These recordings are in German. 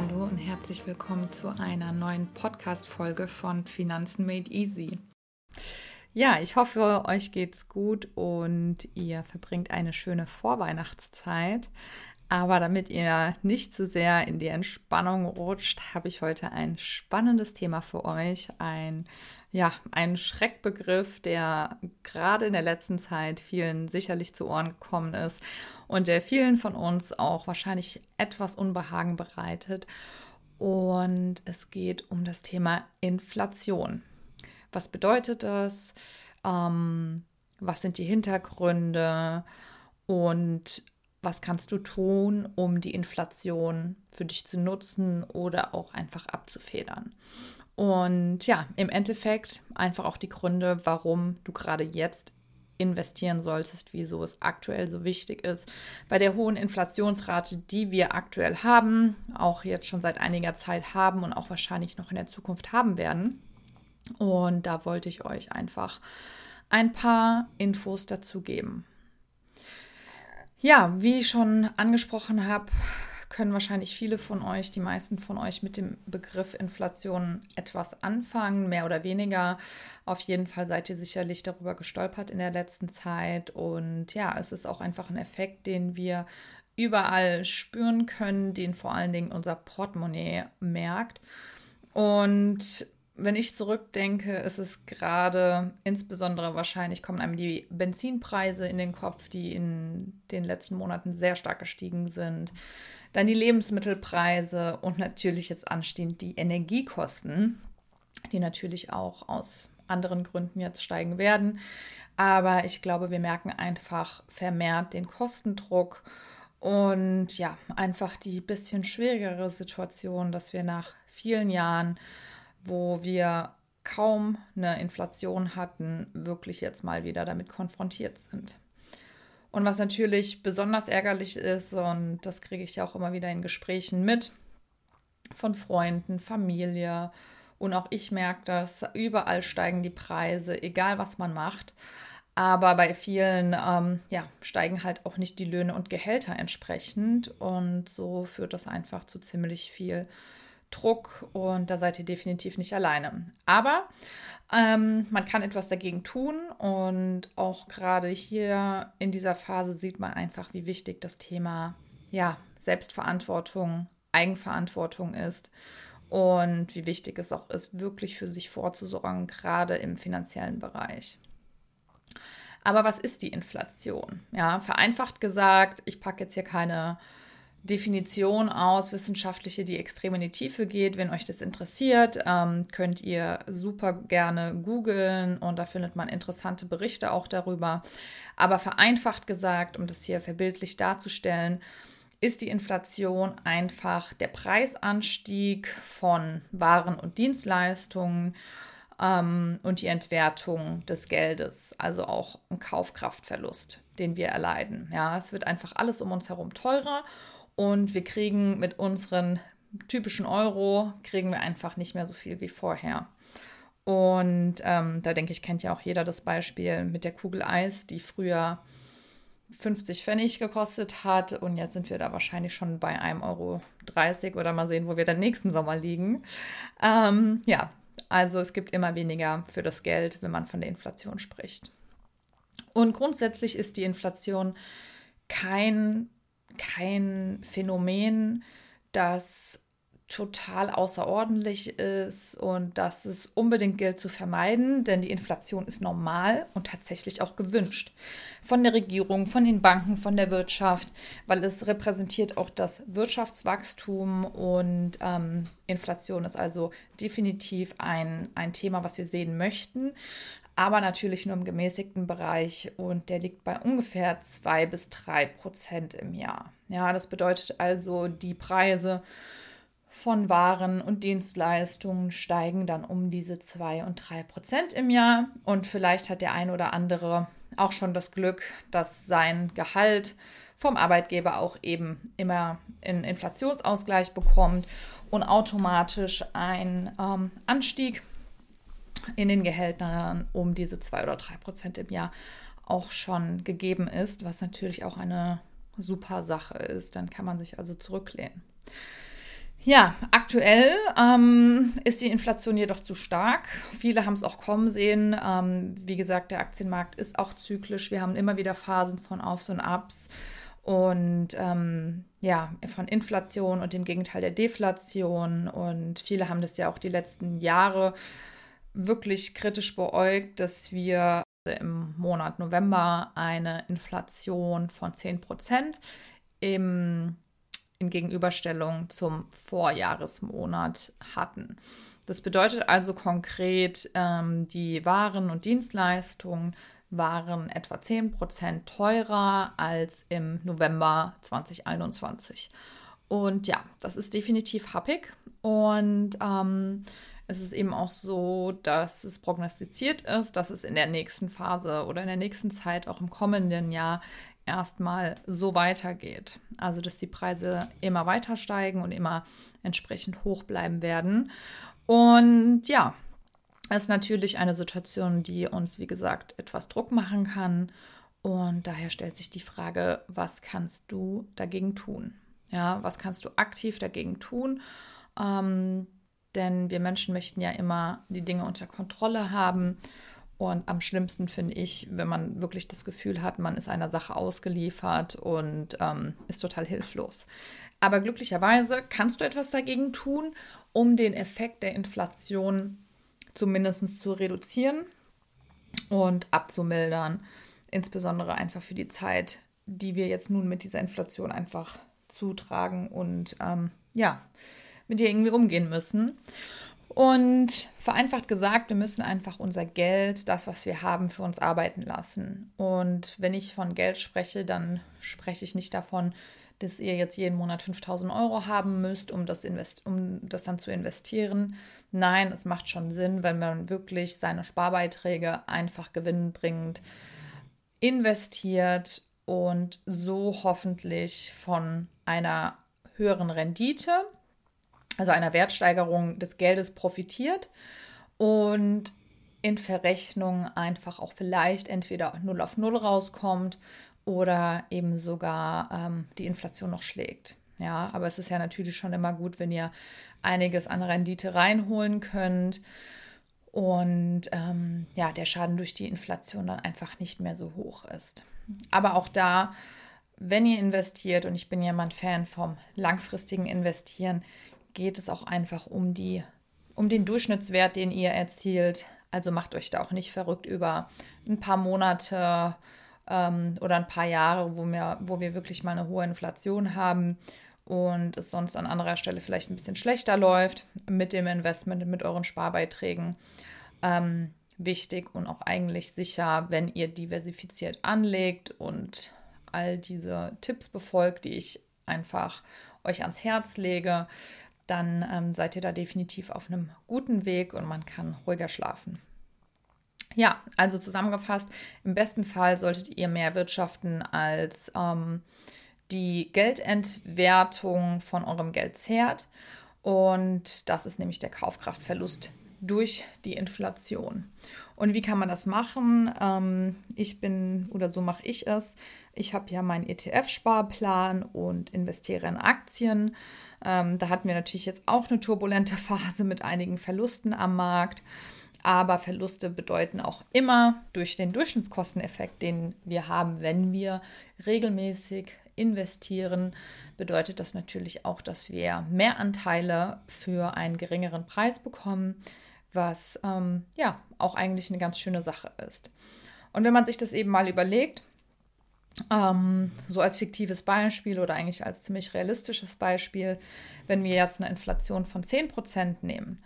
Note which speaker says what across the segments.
Speaker 1: Hallo und herzlich willkommen zu einer neuen Podcast-Folge von Finanzen Made Easy. Ja, ich hoffe, euch geht's gut und ihr verbringt eine schöne Vorweihnachtszeit. Aber damit ihr nicht zu sehr in die Entspannung rutscht, habe ich heute ein spannendes Thema für euch. Ein, ja, ein Schreckbegriff, der gerade in der letzten Zeit vielen sicherlich zu Ohren gekommen ist und der vielen von uns auch wahrscheinlich etwas Unbehagen bereitet. Und es geht um das Thema Inflation. Was bedeutet das? Ähm, was sind die Hintergründe? Und was kannst du tun, um die Inflation für dich zu nutzen oder auch einfach abzufedern. Und ja, im Endeffekt einfach auch die Gründe, warum du gerade jetzt investieren solltest, wieso es aktuell so wichtig ist. Bei der hohen Inflationsrate, die wir aktuell haben, auch jetzt schon seit einiger Zeit haben und auch wahrscheinlich noch in der Zukunft haben werden. Und da wollte ich euch einfach ein paar Infos dazu geben. Ja, wie ich schon angesprochen habe, können wahrscheinlich viele von euch, die meisten von euch mit dem Begriff Inflation etwas anfangen, mehr oder weniger. Auf jeden Fall seid ihr sicherlich darüber gestolpert in der letzten Zeit. Und ja, es ist auch einfach ein Effekt, den wir überall spüren können, den vor allen Dingen unser Portemonnaie merkt. Und wenn ich zurückdenke, ist es gerade insbesondere wahrscheinlich kommen einem die Benzinpreise in den Kopf, die in den letzten Monaten sehr stark gestiegen sind. Dann die Lebensmittelpreise und natürlich jetzt anstehend die Energiekosten, die natürlich auch aus anderen Gründen jetzt steigen werden. Aber ich glaube, wir merken einfach vermehrt den Kostendruck und ja, einfach die bisschen schwierigere Situation, dass wir nach vielen Jahren wo wir kaum eine Inflation hatten, wirklich jetzt mal wieder damit konfrontiert sind. Und was natürlich besonders ärgerlich ist, und das kriege ich ja auch immer wieder in Gesprächen mit, von Freunden, Familie, und auch ich merke das, überall steigen die Preise, egal was man macht. Aber bei vielen ähm, ja, steigen halt auch nicht die Löhne und Gehälter entsprechend. Und so führt das einfach zu ziemlich viel Druck und da seid ihr definitiv nicht alleine. Aber ähm, man kann etwas dagegen tun und auch gerade hier in dieser Phase sieht man einfach, wie wichtig das Thema ja, Selbstverantwortung, Eigenverantwortung ist und wie wichtig es auch ist, wirklich für sich vorzusorgen, gerade im finanziellen Bereich. Aber was ist die Inflation? Ja, vereinfacht gesagt, ich packe jetzt hier keine Definition aus, wissenschaftliche, die extrem in die Tiefe geht. Wenn euch das interessiert, ähm, könnt ihr super gerne googeln und da findet man interessante Berichte auch darüber. Aber vereinfacht gesagt, um das hier verbildlich darzustellen, ist die Inflation einfach der Preisanstieg von Waren und Dienstleistungen ähm, und die Entwertung des Geldes, also auch ein Kaufkraftverlust, den wir erleiden. Ja, es wird einfach alles um uns herum teurer und wir kriegen mit unseren typischen Euro, kriegen wir einfach nicht mehr so viel wie vorher. Und ähm, da denke ich, kennt ja auch jeder das Beispiel mit der Kugel Eis, die früher 50 Pfennig gekostet hat und jetzt sind wir da wahrscheinlich schon bei 1,30 Euro oder mal sehen, wo wir dann nächsten Sommer liegen. Ähm, ja, also es gibt immer weniger für das Geld, wenn man von der Inflation spricht. Und grundsätzlich ist die Inflation kein kein Phänomen, das total außerordentlich ist und dass es unbedingt gilt zu vermeiden, denn die Inflation ist normal und tatsächlich auch gewünscht. Von der Regierung, von den Banken, von der Wirtschaft, weil es repräsentiert auch das Wirtschaftswachstum und ähm, Inflation ist also definitiv ein, ein Thema, was wir sehen möchten aber natürlich nur im gemäßigten Bereich und der liegt bei ungefähr 2 bis 3 Prozent im Jahr. Ja, das bedeutet also, die Preise von Waren und Dienstleistungen steigen dann um diese 2 und 3 Prozent im Jahr. Und vielleicht hat der ein oder andere auch schon das Glück, dass sein Gehalt vom Arbeitgeber auch eben immer einen Inflationsausgleich bekommt und automatisch ein ähm, Anstieg in den Gehältern um diese zwei oder drei Prozent im Jahr auch schon gegeben ist, was natürlich auch eine super Sache ist. Dann kann man sich also zurücklehnen. Ja, aktuell ähm, ist die Inflation jedoch zu stark. Viele haben es auch kommen sehen. Ähm, wie gesagt, der Aktienmarkt ist auch zyklisch. Wir haben immer wieder Phasen von Aufs und Abs und ähm, ja, von Inflation und dem Gegenteil der Deflation. Und viele haben das ja auch die letzten Jahre wirklich kritisch beäugt, dass wir im Monat November eine Inflation von 10 Prozent im in Gegenüberstellung zum Vorjahresmonat hatten. Das bedeutet also konkret, ähm, die Waren und Dienstleistungen waren etwa 10% teurer als im November 2021. Und ja, das ist definitiv happig. Und ähm, es ist eben auch so, dass es prognostiziert ist, dass es in der nächsten Phase oder in der nächsten Zeit, auch im kommenden Jahr, erstmal so weitergeht. Also, dass die Preise immer weiter steigen und immer entsprechend hoch bleiben werden. Und ja, das ist natürlich eine Situation, die uns, wie gesagt, etwas Druck machen kann. Und daher stellt sich die Frage, was kannst du dagegen tun? Ja, was kannst du aktiv dagegen tun? Ähm, denn wir Menschen möchten ja immer die Dinge unter Kontrolle haben. Und am schlimmsten finde ich, wenn man wirklich das Gefühl hat, man ist einer Sache ausgeliefert und ähm, ist total hilflos. Aber glücklicherweise kannst du etwas dagegen tun, um den Effekt der Inflation zumindest zu reduzieren und abzumildern. Insbesondere einfach für die Zeit, die wir jetzt nun mit dieser Inflation einfach zutragen und ähm, ja, mit ihr irgendwie umgehen müssen. Und vereinfacht gesagt, wir müssen einfach unser Geld, das, was wir haben, für uns arbeiten lassen. Und wenn ich von Geld spreche, dann spreche ich nicht davon, dass ihr jetzt jeden Monat 5000 Euro haben müsst, um das, invest um das dann zu investieren. Nein, es macht schon Sinn, wenn man wirklich seine Sparbeiträge einfach gewinnbringend investiert und so hoffentlich von einer höheren Rendite also einer Wertsteigerung des Geldes profitiert und in Verrechnung einfach auch vielleicht entweder 0 auf 0 rauskommt oder eben sogar ähm, die Inflation noch schlägt. Ja, aber es ist ja natürlich schon immer gut, wenn ihr einiges an Rendite reinholen könnt und ähm, ja, der Schaden durch die Inflation dann einfach nicht mehr so hoch ist. Aber auch da, wenn ihr investiert, und ich bin ja mal ein Fan vom langfristigen Investieren, geht es auch einfach um die, um den Durchschnittswert, den ihr erzielt. Also macht euch da auch nicht verrückt über ein paar Monate ähm, oder ein paar Jahre, wo wir, wo wir wirklich mal eine hohe Inflation haben und es sonst an anderer Stelle vielleicht ein bisschen schlechter läuft mit dem Investment, mit euren Sparbeiträgen. Ähm, wichtig und auch eigentlich sicher, wenn ihr diversifiziert anlegt und all diese Tipps befolgt, die ich einfach euch ans Herz lege, dann ähm, seid ihr da definitiv auf einem guten Weg und man kann ruhiger schlafen. Ja, also zusammengefasst, im besten Fall solltet ihr mehr wirtschaften als ähm, die Geldentwertung von eurem Geld zehrt. Und das ist nämlich der Kaufkraftverlust durch die Inflation. Und wie kann man das machen? Ähm, ich bin, oder so mache ich es. Ich habe ja meinen ETF-Sparplan und investiere in Aktien. Ähm, da hatten wir natürlich jetzt auch eine turbulente Phase mit einigen Verlusten am Markt. Aber Verluste bedeuten auch immer durch den Durchschnittskosteneffekt, den wir haben, wenn wir regelmäßig investieren, bedeutet das natürlich auch, dass wir mehr Anteile für einen geringeren Preis bekommen, was ähm, ja auch eigentlich eine ganz schöne Sache ist. Und wenn man sich das eben mal überlegt, ähm, so als fiktives Beispiel oder eigentlich als ziemlich realistisches Beispiel, wenn wir jetzt eine Inflation von 10% nehmen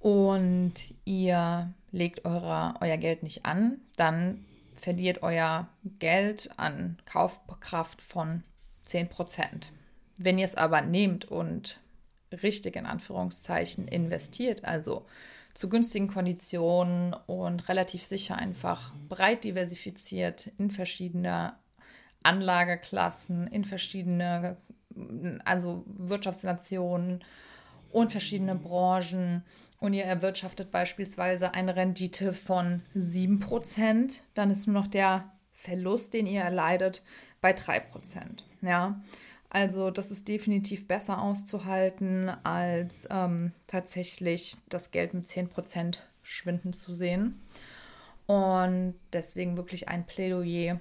Speaker 1: und ihr legt eure, euer Geld nicht an, dann verliert euer Geld an Kaufkraft von 10%. Wenn ihr es aber nehmt und richtig in Anführungszeichen investiert, also zu günstigen Konditionen und relativ sicher einfach breit diversifiziert in verschiedene Anlageklassen, in verschiedene also Wirtschaftsnationen und verschiedene Branchen und ihr erwirtschaftet beispielsweise eine Rendite von 7%, dann ist nur noch der Verlust, den ihr erleidet, bei 3%. Ja? Also das ist definitiv besser auszuhalten, als ähm, tatsächlich das Geld mit 10% schwinden zu sehen. Und deswegen wirklich ein Plädoyer,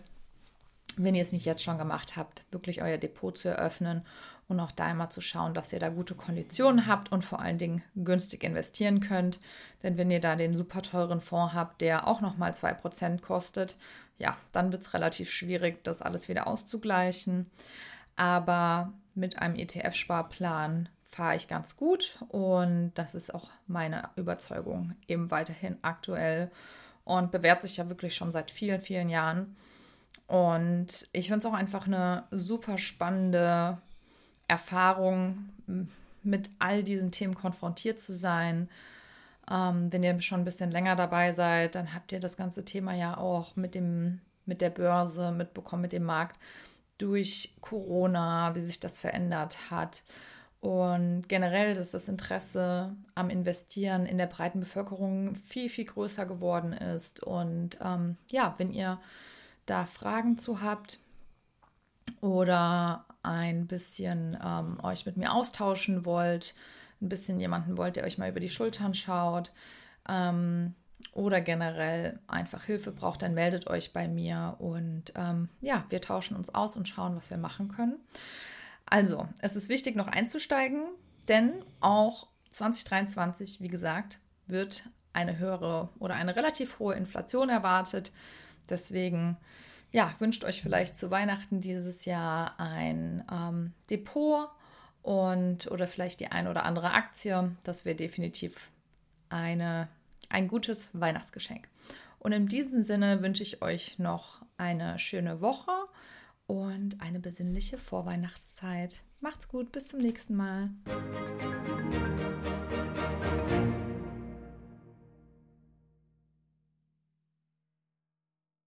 Speaker 1: wenn ihr es nicht jetzt schon gemacht habt, wirklich euer Depot zu eröffnen und auch da einmal zu schauen, dass ihr da gute Konditionen habt und vor allen Dingen günstig investieren könnt. Denn wenn ihr da den super teuren Fonds habt, der auch nochmal 2% kostet, ja, dann wird es relativ schwierig, das alles wieder auszugleichen. Aber mit einem ETF-Sparplan fahre ich ganz gut und das ist auch meine Überzeugung eben weiterhin aktuell und bewährt sich ja wirklich schon seit vielen, vielen Jahren. Und ich finde es auch einfach eine super spannende Erfahrung, mit all diesen Themen konfrontiert zu sein. Ähm, wenn ihr schon ein bisschen länger dabei seid, dann habt ihr das ganze Thema ja auch mit dem, mit der Börse mitbekommen, mit dem Markt durch Corona, wie sich das verändert hat. Und generell, dass das Interesse am Investieren in der breiten Bevölkerung viel, viel größer geworden ist. Und ähm, ja, wenn ihr da Fragen zu habt oder ein bisschen ähm, euch mit mir austauschen wollt, ein bisschen jemanden wollt, der euch mal über die Schultern schaut ähm, oder generell einfach Hilfe braucht, dann meldet euch bei mir und ähm, ja, wir tauschen uns aus und schauen, was wir machen können. Also, es ist wichtig, noch einzusteigen, denn auch 2023, wie gesagt, wird eine höhere oder eine relativ hohe Inflation erwartet. Deswegen ja, wünscht euch vielleicht zu Weihnachten dieses Jahr ein ähm, Depot und oder vielleicht die eine oder andere Aktie. Das wäre definitiv eine, ein gutes Weihnachtsgeschenk. Und in diesem Sinne wünsche ich euch noch eine schöne Woche und eine besinnliche Vorweihnachtszeit. Macht's gut, bis zum nächsten Mal.